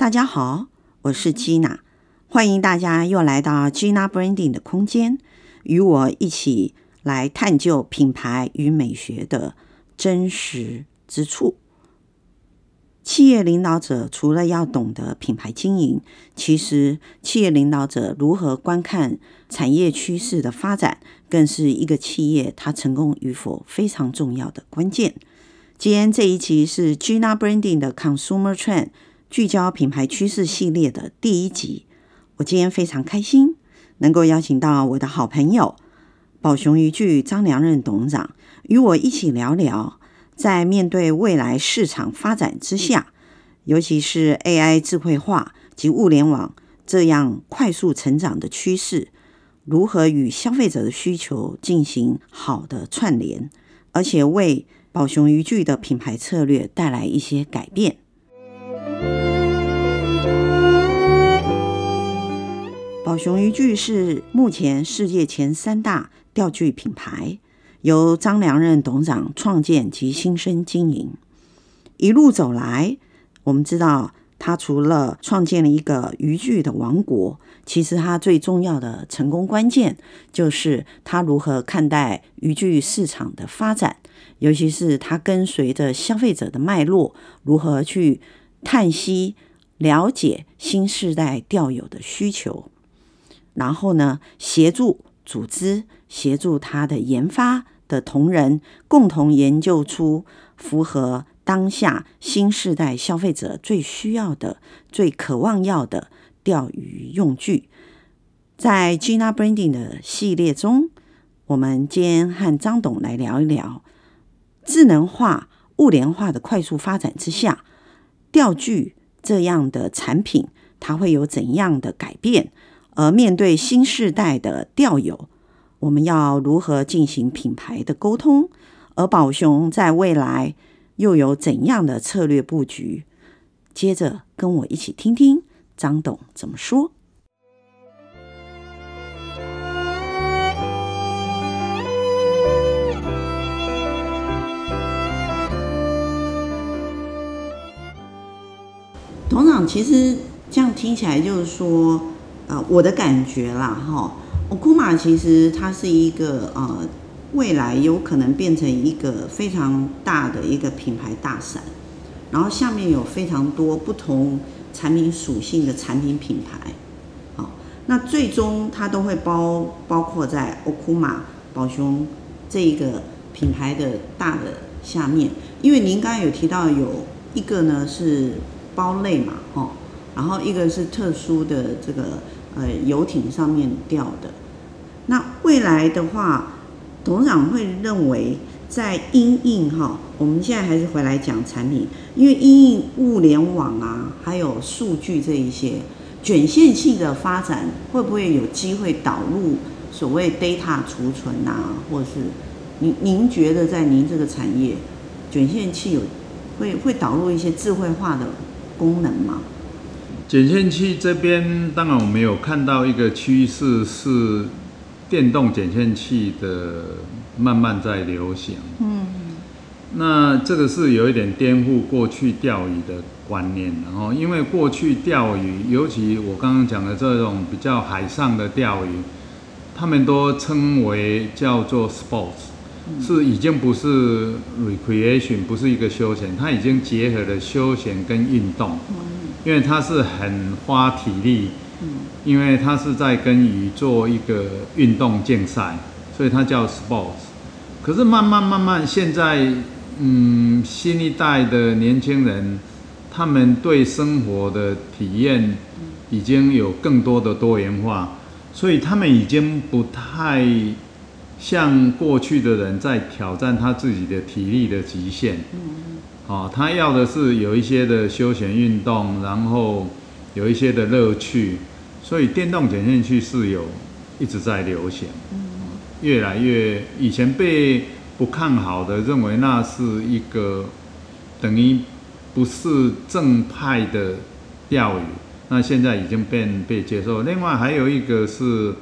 大家好，我是 Gina，欢迎大家又来到 Gina Branding 的空间，与我一起来探究品牌与美学的真实之处。企业领导者除了要懂得品牌经营，其实企业领导者如何观看产业趋势的发展，更是一个企业它成功与否非常重要的关键。今天这一集是 Gina Branding 的 Consumer Trend。聚焦品牌趋势系列的第一集，我今天非常开心能够邀请到我的好朋友宝雄渔具张良任董事长，与我一起聊聊，在面对未来市场发展之下，尤其是 AI 智慧化及物联网这样快速成长的趋势，如何与消费者的需求进行好的串联，而且为宝雄渔具的品牌策略带来一些改变。宝雄渔具是目前世界前三大钓具品牌，由张良任董事长创建及新生经营。一路走来，我们知道他除了创建了一个渔具的王国，其实他最重要的成功关键就是他如何看待渔具市场的发展，尤其是他跟随着消费者的脉络，如何去叹息、了解新世代钓友的需求。然后呢，协助组织，协助他的研发的同仁，共同研究出符合当下新世代消费者最需要的、最渴望要的钓鱼用具。在 Gina Branding 的系列中，我们今天和张董来聊一聊智能化、物联化的快速发展之下，钓具这样的产品，它会有怎样的改变？而面对新世代的钓友，我们要如何进行品牌的沟通？而宝熊在未来又有怎样的策略布局？接着跟我一起听听张董怎么说。其实这样听起来就是说。呃，我的感觉啦，哈，Okuma 其实它是一个呃，未来有可能变成一个非常大的一个品牌大伞，然后下面有非常多不同产品属性的产品品牌，好，那最终它都会包包括在 Okuma 宝熊这一个品牌的大的下面，因为您刚才有提到有一个呢是包类嘛，哦，然后一个是特殊的这个。呃，游艇上面钓的，那未来的话，董事长会认为在因应哈，我们现在还是回来讲产品，因为因应物联网啊，还有数据这一些卷线器的发展，会不会有机会导入所谓 data 储存啊，或是您您觉得在您这个产业，卷线器有会会导入一些智慧化的功能吗？卷线器这边，当然我们有看到一个趋势是电动卷线器的慢慢在流行。嗯，那这个是有一点颠覆过去钓鱼的观念，然后因为过去钓鱼，尤其我刚刚讲的这种比较海上的钓鱼，他们都称为叫做 sports，是已经不是 recreation，不是一个休闲，它已经结合了休闲跟运动。因为它是很花体力，因为它是在跟鱼做一个运动竞赛，所以它叫 sports。可是慢慢慢慢，现在嗯，新一代的年轻人，他们对生活的体验已经有更多的多元化，所以他们已经不太像过去的人在挑战他自己的体力的极限。哦，他要的是有一些的休闲运动，然后有一些的乐趣，所以电动卷线器是有一直在流行，越来越以前被不看好的，认为那是一个等于不是正派的钓鱼，那现在已经被被接受。另外还有一个是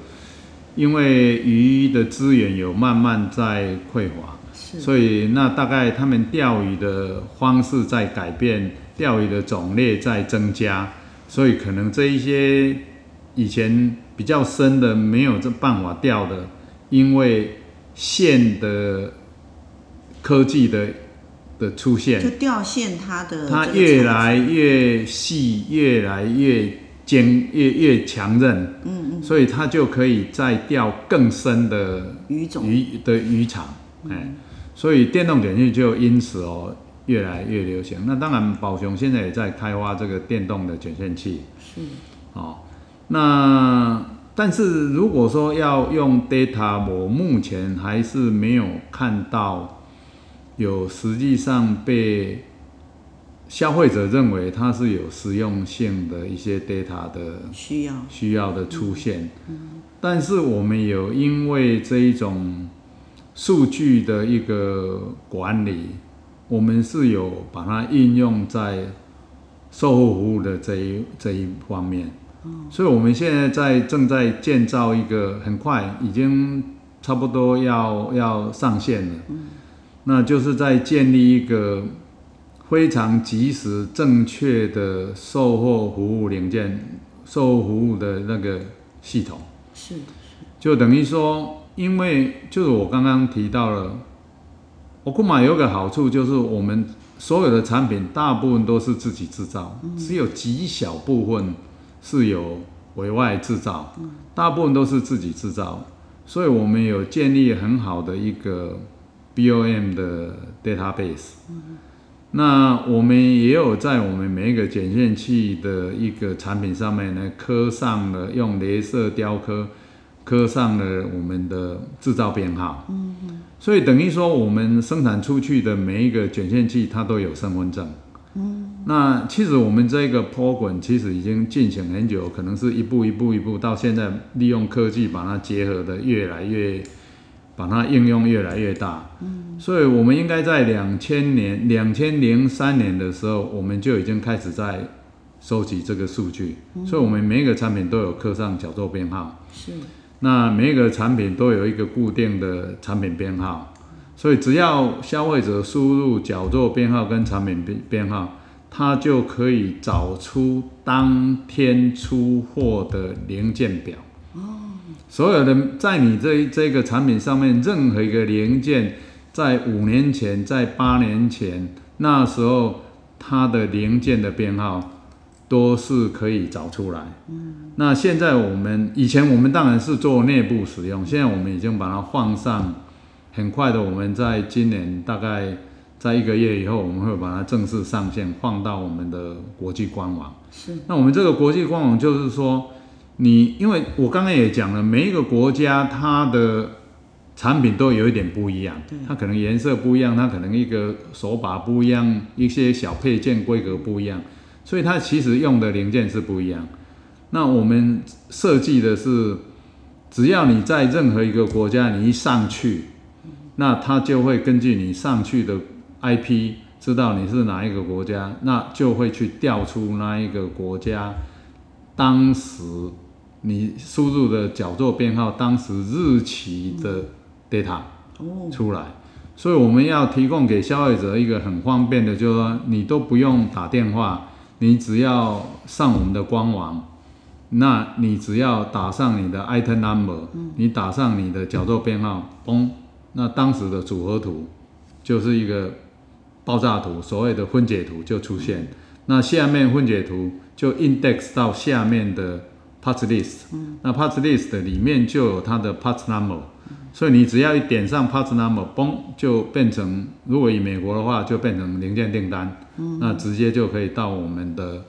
因为鱼的资源有慢慢在匮乏。所以，那大概他们钓鱼的方式在改变，钓鱼的种类在增加，所以可能这一些以前比较深的没有这办法钓的，因为线的科技的的出现，就调线它的它越来越细，越来越尖，越越强韧，嗯嗯，所以它就可以再钓更深的鱼种鱼的鱼场，哎、嗯，所以电动卷线就因此哦。越来越流行。那当然，宝雄现在也在开发这个电动的卷线器。是。哦，那但是如果说要用 data，我目前还是没有看到有实际上被消费者认为它是有实用性的一些 data 的需要需要的出现。嗯。但是我们有因为这一种数据的一个管理。我们是有把它应用在售后服务的这一这一方面，所以我们现在在正在建造一个，很快已经差不多要要上线了，那就是在建立一个非常及时、正确的售后服务零件、售后服务的那个系统，是，就等于说，因为就是我刚刚提到了。欧库玛有个好处，就是我们所有的产品大部分都是自己制造，只有极小部分是有委外制造，大部分都是自己制造，所以我们有建立很好的一个 BOM 的 database。那我们也有在我们每一个卷线器的一个产品上面呢，刻上了用镭射雕刻。刻上了我们的制造编号，嗯，所以等于说我们生产出去的每一个卷线器，它都有身份证，嗯，那其实我们这个波滚其实已经进行很久，可能是一步一步一步到现在，利用科技把它结合的越来越，把它应用越来越大，嗯，所以我们应该在两千年、两千零三年的时候，我们就已经开始在收集这个数据，所以我们每一个产品都有刻上角座编号，是。那每一个产品都有一个固定的产品编号，所以只要消费者输入角座编号跟产品编编号，它就可以找出当天出货的零件表。所有的在你这这个产品上面任何一个零件，在五年前、在八年前那时候，它的零件的编号。都是可以找出来。嗯，那现在我们以前我们当然是做内部使用，现在我们已经把它放上，很快的，我们在今年大概在一个月以后，我们会把它正式上线，放到我们的国际官网。是，那我们这个国际官网就是说，你因为我刚刚也讲了，每一个国家它的产品都有一点不一样，它可能颜色不一样，它可能一个手把不一样，一些小配件规格不一样。所以它其实用的零件是不一样。那我们设计的是，只要你在任何一个国家，你一上去，那它就会根据你上去的 IP 知道你是哪一个国家，那就会去调出那一个国家当时你输入的角座编号当时日期的 data 出来。所以我们要提供给消费者一个很方便的，就是说你都不用打电话。你只要上我们的官网，那你只要打上你的 item number，你打上你的角座编号，嘣，那当时的组合图就是一个爆炸图，所谓的分解图就出现。那下面分解图就 index 到下面的 parts list，那 parts list 里面就有它的 parts number。所以你只要一点上 Part Number，嘣，就变成，如果以美国的话，就变成零件订单，嗯，那直接就可以到我们的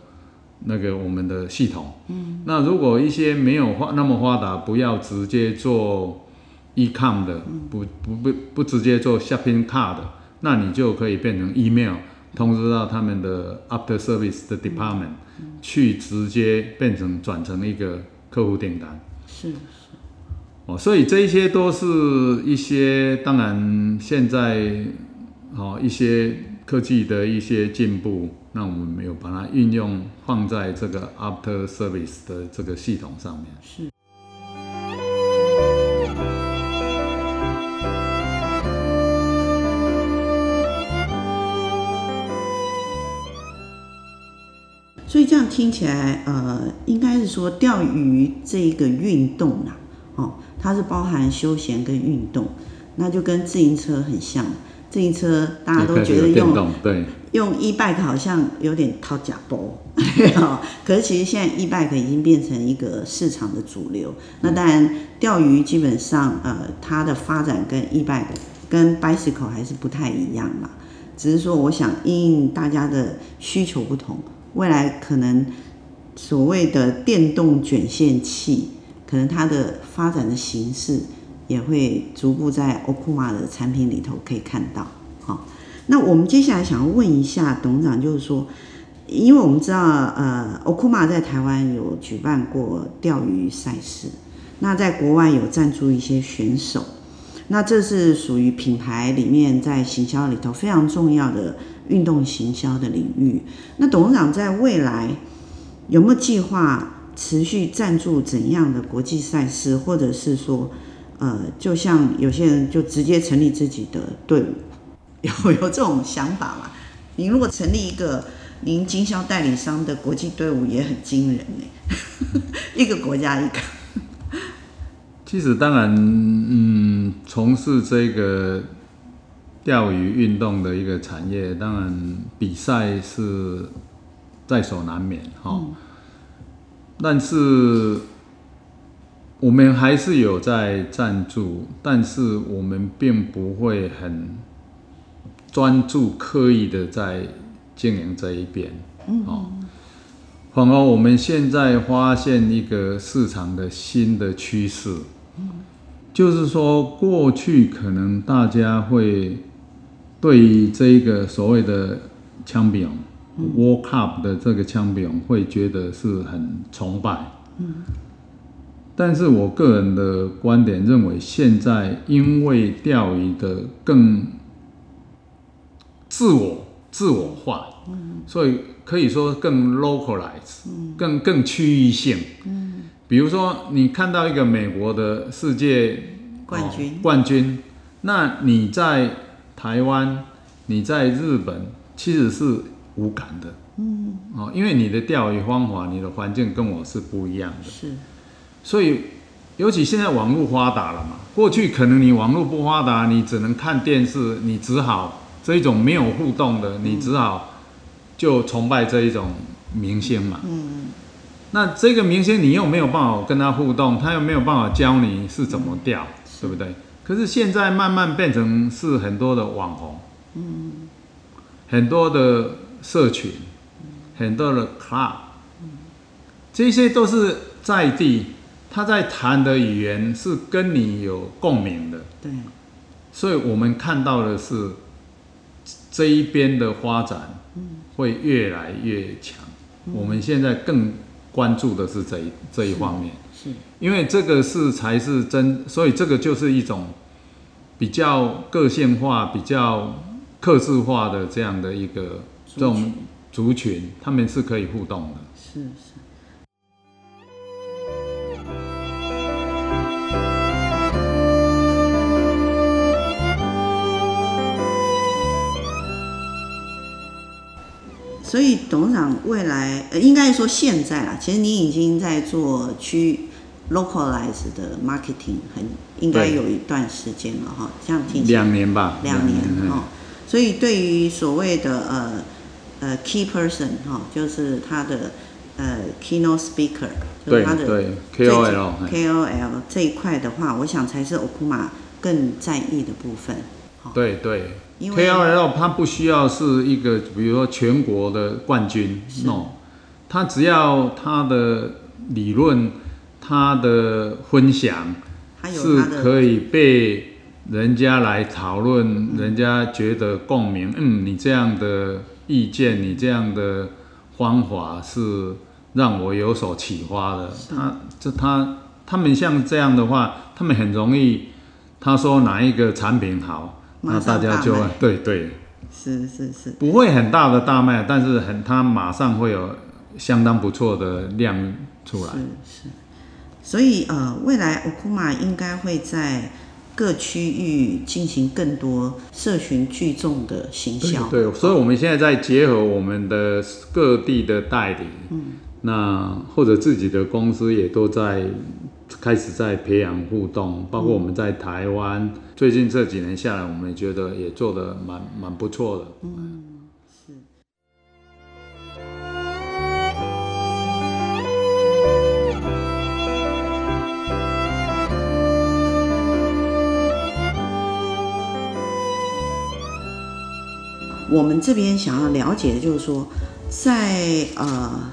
那个我们的系统。嗯，那如果一些没有发那么发达，不要直接做 E-com 的，不不不不直接做 Shopping Cart 的，那你就可以变成 Email 通知到他们的 After Service 的 Department，去直接变成转成一个客户订单。是是。哦。所以这一些都是一些，当然现在，哦，一些科技的一些进步，那我们没有把它运用放在这个 After Service 的这个系统上面。是。听起来，呃，应该是说钓鱼这个运动啊，哦，它是包含休闲跟运动，那就跟自行车很像。自行车大家都觉得用对用 e-bike 好像有点掏假包，可是其实现在 e-bike 已经变成一个市场的主流。那当然，钓鱼基本上呃它的发展跟 e-bike 跟 bicycle 还是不太一样嘛。只是说，我想因应大家的需求不同，未来可能所谓的电动卷线器，可能它的发展的形式。也会逐步在 Okuma 的产品里头可以看到。好，那我们接下来想要问一下董事长，就是说，因为我们知道，呃，Okuma 在台湾有举办过钓鱼赛事，那在国外有赞助一些选手，那这是属于品牌里面在行销里头非常重要的运动行销的领域。那董事长在未来有没有计划持续赞助怎样的国际赛事，或者是说？呃，就像有些人就直接成立自己的队伍，有有这种想法吗？您如果成立一个您经销代理商的国际队伍，也很惊人呢。一个国家一个。其实当然，嗯，从事这个钓鱼运动的一个产业，当然比赛是在所难免哈。嗯、但是。我们还是有在赞助，但是我们并不会很专注、刻意的在经营这一边。哦，反而我们现在发现一个市场的新的趋势，就是说，过去可能大家会对于这一个所谓的枪柄 World Cup 的这个枪柄，会觉得是很崇拜。嗯。但是我个人的观点认为，现在因为钓鱼的更自我、自我化，所以可以说更 localize，更更区域性。比如说，你看到一个美国的世界冠军，冠军，那你在台湾、你在日本，其实是无感的。嗯哦，因为你的钓鱼方法、你的环境跟我是不一样的。是。所以，尤其现在网络发达了嘛，过去可能你网络不发达，你只能看电视，你只好这一种没有互动的，你只好就崇拜这一种明星嘛。嗯。那这个明星你又没有办法跟他互动，他又没有办法教你是怎么钓，对不对？可是现在慢慢变成是很多的网红，嗯，很多的社群，很多的 club，这些都是在地。他在谈的语言是跟你有共鸣的，对，所以我们看到的是这一边的发展会越来越强。我们现在更关注的是这一这一方面，是，因为这个是才是真，所以这个就是一种比较个性化、比较克制化的这样的一个这种族群，他们是可以互动的，是所以董事长未来呃，应该说现在啦，其实你已经在做区 localize 的 marketing，很应该有一段时间了哈，这样听起来两年吧，两年哈。所以对于所谓的呃呃 key person 哈，就是他的呃 keynote speaker，就是他的 KOL KOL 这一块的话，我想才是 Okuma 更在意的部分。对对。KOL 他不需要是一个，比如说全国的冠军，no，他只要他的理论，他的分享是可以被人家来讨论，人家觉得共鸣，嗯，你这样的意见，你这样的方法是让我有所启发的。他这他他们像这样的话，他们很容易，他说哪一个产品好。那大家就对对，是是是，不会很大的大卖，但是很它马上会有相当不错的量出来。是是，所以呃，未来 Okuma 应该会在各区域进行更多社群聚众的行销。对，所以我们现在在结合我们的各地的代理，嗯，那或者自己的公司也都在开始在培养互动，包括我们在台湾，嗯、最近这几年下来，我们也觉得也做得蛮蛮不错的。嗯。是我们这边想要了解的就是说，在呃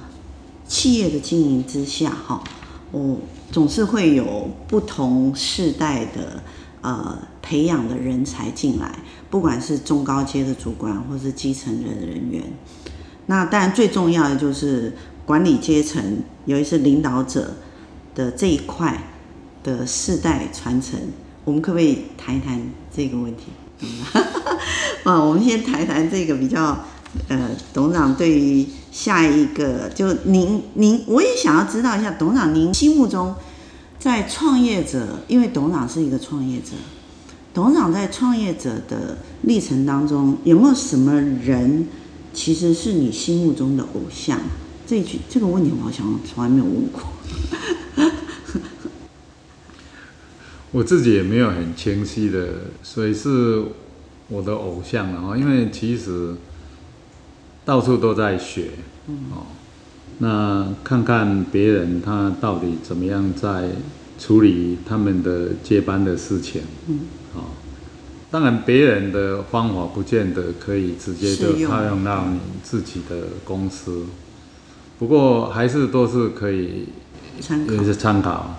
企业的经营之下，哈，我总是会有不同世代的呃培养的人才进来，不管是中高阶的主管，或是基层的人员。那当然最重要的就是管理阶层，尤其是领导者的这一块的世代传承。我们可不可以谈一谈这个问题？啊，我们先谈谈这个比较，呃，董事长对于下一个，就您您，我也想要知道一下，董事长您心目中在创业者，因为董事长是一个创业者，董事长在创业者的历程当中，有没有什么人其实是你心目中的偶像？这一句这个问题，我好像从来没有问过。我自己也没有很清晰的，所以是我的偶像了哈。因为其实到处都在学，哦，那看看别人他到底怎么样在处理他们的接班的事情，嗯，当然别人的方法不见得可以直接就套用。到你自己的公司，不过还是都是可以也是参考。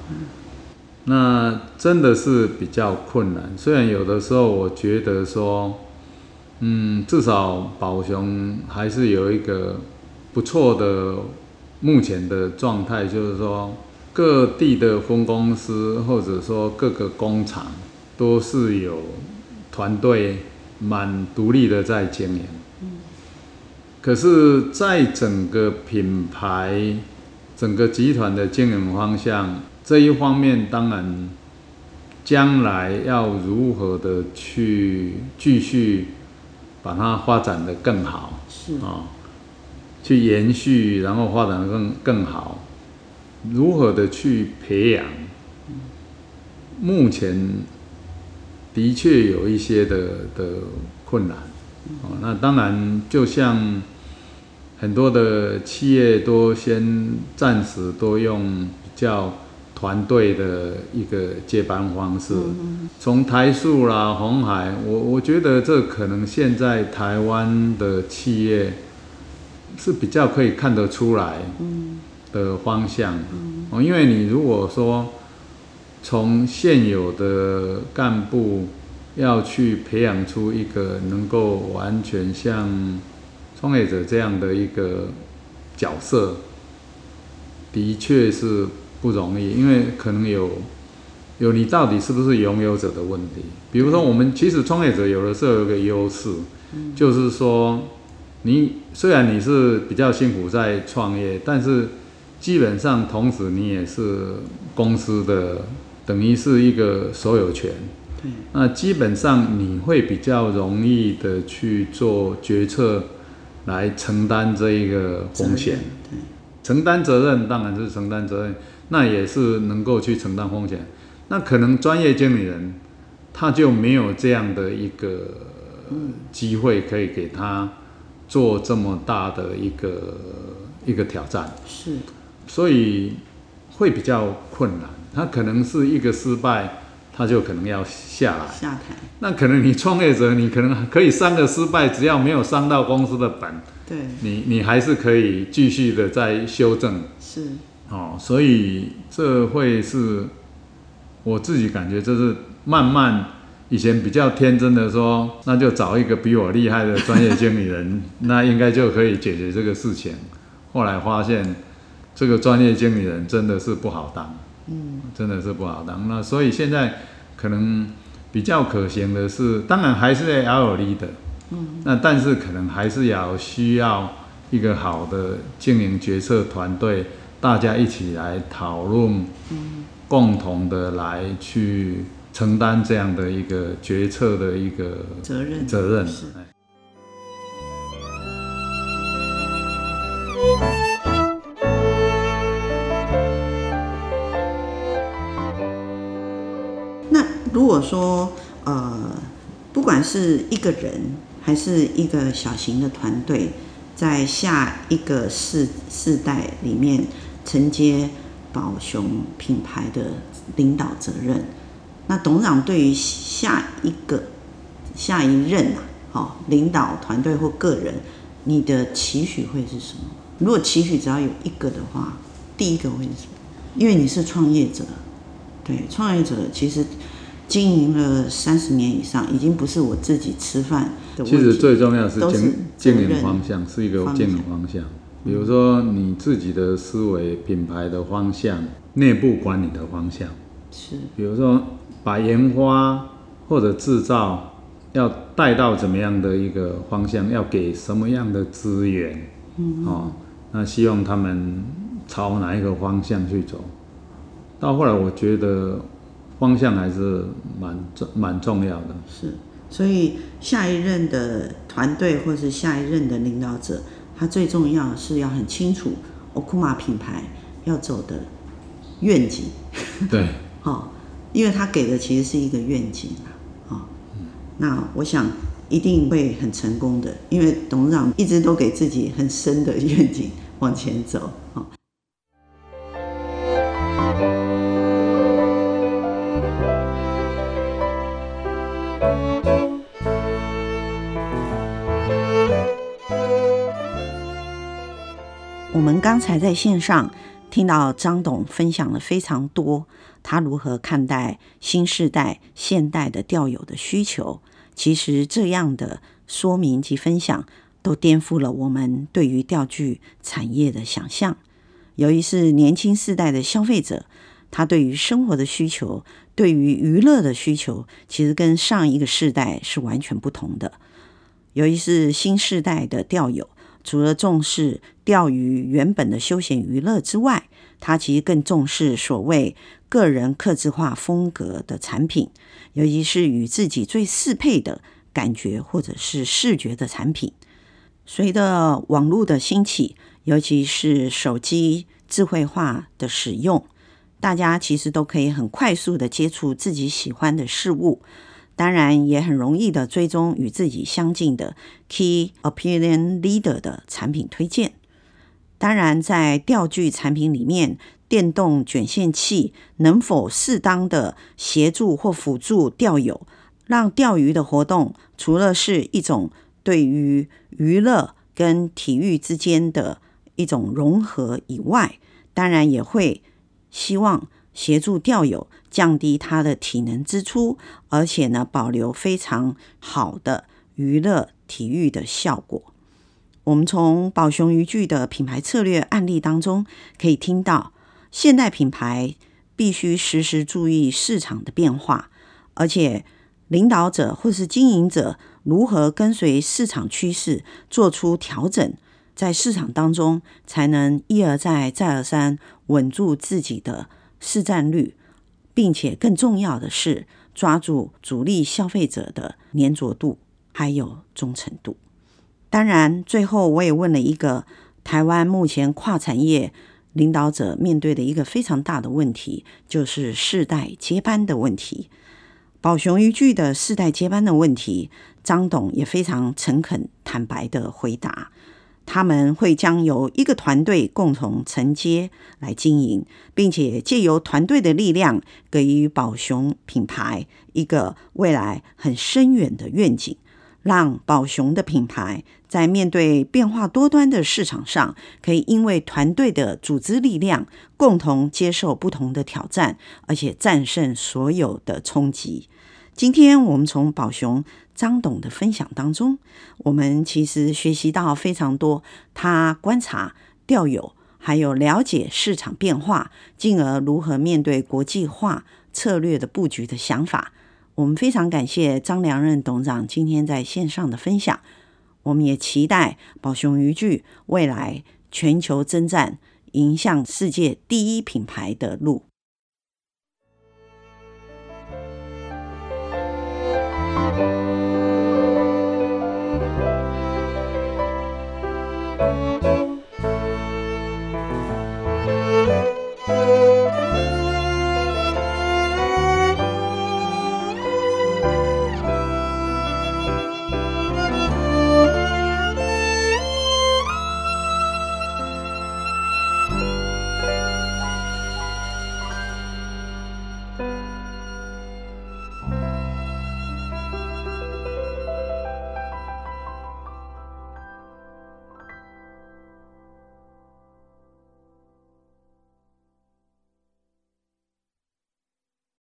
那真的是比较困难，虽然有的时候我觉得说，嗯，至少宝雄还是有一个不错的目前的状态，就是说各地的分公司或者说各个工厂都是有团队蛮独立的在经营。可是，在整个品牌、整个集团的经营方向。这一方面，当然，将来要如何的去继续把它发展的更好，是啊、哦，去延续，然后发展得更更好，如何的去培养？目前的确有一些的的困难，哦，那当然，就像很多的企业都先暂时都用比较。团队的一个接班方式，从台塑啦、鸿海，我我觉得这可能现在台湾的企业是比较可以看得出来的方向。哦，因为你如果说从现有的干部要去培养出一个能够完全像创业者这样的一个角色，的确是。不容易，因为可能有有你到底是不是拥有者的问题。比如说，我们其实创业者有的时候有个优势，就是说，你虽然你是比较辛苦在创业，但是基本上同时你也是公司的，等于是一个所有权。对那基本上你会比较容易的去做决策，来承担这一个风险。承担责任当然是承担责任。那也是能够去承担风险，那可能专业经理人他就没有这样的一个机会可以给他做这么大的一个一个挑战，是，所以会比较困难。他可能是一个失败，他就可能要下来下台。那可能你创业者，你可能可以三个失败，只要没有伤到公司的本，对，你你还是可以继续的在修正，是。哦，所以这会是我自己感觉，就是慢慢以前比较天真的说，那就找一个比我厉害的专业经理人，那应该就可以解决这个事情。后来发现，这个专业经理人真的是不好当，嗯，真的是不好当。那所以现在可能比较可行的是，当然还是要有 leader，嗯，那但是可能还是要需要一个好的经营决策团队。大家一起来讨论，嗯共同的来去承担这样的一个决策的一个责任责任。那如果说呃，不管是一个人还是一个小型的团队，在下一个世世代里面承接宝熊品牌的领导责任，那董事长对于下一个下一任啊，哦，领导团队或个人，你的期许会是什么？如果期许只要有一个的话，第一个会是什么？因为你是创业者，对，创业者其实经营了三十年以上，已经不是我自己吃饭的问题。其实最重要的是建建营方向，是一个建营方向。比如说你自己的思维、品牌的方向、内部管理的方向，是。比如说把研发或者制造要带到怎么样的一个方向，要给什么样的资源，嗯，哦。那希望他们朝哪一个方向去走？到后来，我觉得方向还是蛮重蛮重要的。是，所以下一任的团队或是下一任的领导者，他最重要是要很清楚 Okuma 品牌要走的愿景。对，好，因为他给的其实是一个愿景啊。好，那我想。一定会很成功的，因为董事长一直都给自己很深的愿景往前走啊。我们刚才在线上听到张董分享了非常多，他如何看待新世代现代的钓友的需求。其实这样的说明及分享，都颠覆了我们对于钓具产业的想象。由于是年轻世代的消费者，他对于生活的需求、对于娱乐的需求，其实跟上一个世代是完全不同的。由于是新世代的钓友，除了重视钓鱼原本的休闲娱乐之外，他其实更重视所谓个人客制化风格的产品。尤其是与自己最适配的感觉或者是视觉的产品，随着网络的兴起，尤其是手机智慧化的使用，大家其实都可以很快速的接触自己喜欢的事物，当然也很容易的追踪与自己相近的 Key Opinion Leader 的产品推荐。当然，在钓具产品里面，电动卷线器能否适当的协助或辅助钓友，让钓鱼的活动除了是一种对于娱乐跟体育之间的一种融合以外，当然也会希望协助钓友降低他的体能支出，而且呢，保留非常好的娱乐体育的效果。我们从宝熊渔具的品牌策略案例当中可以听到，现代品牌必须时时注意市场的变化，而且领导者或是经营者如何跟随市场趋势做出调整，在市场当中才能一而再、再而三稳住自己的市占率，并且更重要的是抓住主力消费者的粘着度还有忠诚度。当然，最后我也问了一个台湾目前跨产业领导者面对的一个非常大的问题，就是世代接班的问题。宝熊渔具的世代接班的问题，张董也非常诚恳坦白地回答：他们会将由一个团队共同承接来经营，并且借由团队的力量，给予宝熊品牌一个未来很深远的愿景。让宝熊的品牌在面对变化多端的市场上，可以因为团队的组织力量，共同接受不同的挑战，而且战胜所有的冲击。今天我们从宝熊张董的分享当中，我们其实学习到非常多，他观察钓友，还有了解市场变化，进而如何面对国际化策略的布局的想法。我们非常感谢张良任董事长今天在线上的分享，我们也期待宝熊渔具未来全球征战，迎向世界第一品牌的路。